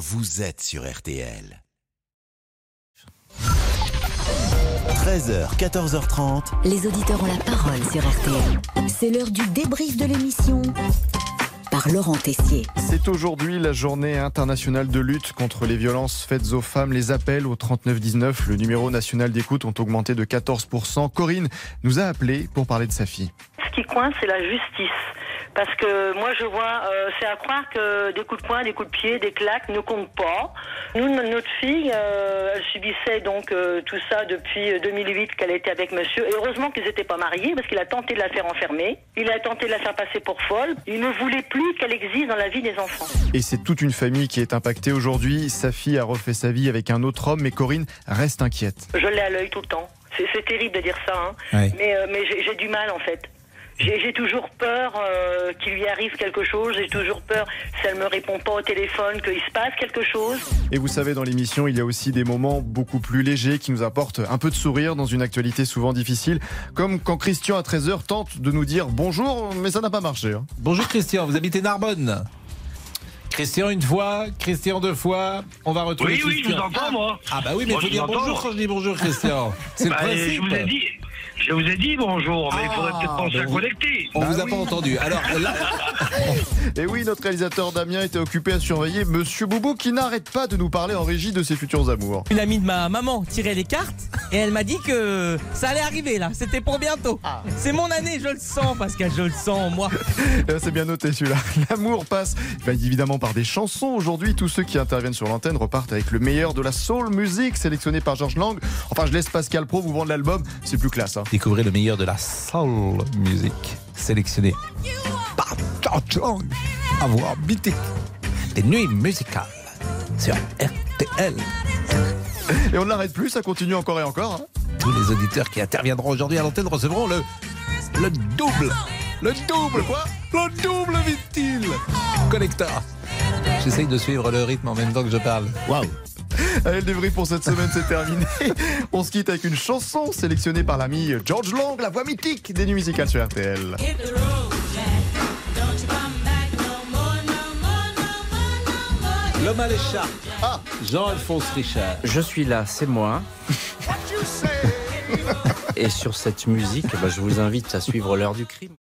vous êtes sur RTL. 13h, 14h30. Les auditeurs ont la parole sur RTL. C'est l'heure du débrief de l'émission par Laurent Tessier. C'est aujourd'hui la journée internationale de lutte contre les violences faites aux femmes. Les appels au 3919, le numéro national d'écoute, ont augmenté de 14%. Corinne nous a appelé pour parler de sa fille. Ce qui coince, c'est la justice. Parce que moi, je vois, euh, c'est à croire que des coups de poing, des coups de pied, des claques ne comptent pas. Nous, notre fille, euh, elle subissait donc euh, tout ça depuis 2008 qu'elle était avec monsieur. Et heureusement qu'ils n'étaient pas mariés parce qu'il a tenté de la faire enfermer. Il a tenté de la faire passer pour folle. Il ne voulait plus qu'elle existe dans la vie des enfants. Et c'est toute une famille qui est impactée aujourd'hui. Sa fille a refait sa vie avec un autre homme, mais Corinne reste inquiète. Je l'ai à l'œil tout le temps. C'est terrible de dire ça, hein. mais, mais j'ai du mal en fait. J'ai toujours peur euh, qu'il lui arrive quelque chose. J'ai toujours peur, si elle me répond pas au téléphone, qu'il se passe quelque chose. Et vous savez, dans l'émission, il y a aussi des moments beaucoup plus légers qui nous apportent un peu de sourire dans une actualité souvent difficile. Comme quand Christian, à 13h, tente de nous dire bonjour, mais ça n'a pas marché. Hein. Bonjour Christian, vous habitez Narbonne Christian une fois, Christian deux fois, on va retrouver Oui, oui, je vous entends, moi. Ah bah oui, mais il faut dire bonjour quand je dis bonjour Christian. C'est le bah, principe. Je vous ai dit, je vous ai dit bonjour, mais il faudrait peut-être penser à connecter. On vous a pas entendu. Alors là... Et oui, notre réalisateur Damien était occupé à surveiller Monsieur Boubou qui n'arrête pas de nous parler en régie de ses futurs amours. Une amie de ma maman tirait les cartes et elle m'a dit que ça allait arriver là, c'était pour bientôt. C'est mon année, je le sens Pascal, je le sens en moi. C'est bien noté celui-là. L'amour passe évidemment par des chansons. Aujourd'hui, tous ceux qui interviennent sur l'antenne repartent avec le meilleur de la soul music sélectionné par Georges Lang. Enfin, je laisse Pascal Pro vous vendre l'album, c'est plus classe. Hein. Découvrez le meilleur de la soul music sélectionné par George Lang. À voir mythique. Des nuits musicales sur RTL. Et on ne l'arrête plus, ça continue encore et encore. Hein. Tous les auditeurs qui interviendront aujourd'hui à l'antenne recevront le, le double. Le double Quoi? Le double vite-il Connecteur. J'essaye de suivre le rythme en même temps que je parle. Waouh Allez, le débrief pour cette semaine, c'est terminé. On se quitte avec une chanson sélectionnée par l'ami George Long, la voix mythique des nuits musicales sur RTL. L'homme à l'écharpe. Ah. Jean-Alphonse Richard. Je suis là, c'est moi. Et sur cette musique, bah, je vous invite à suivre l'heure du crime.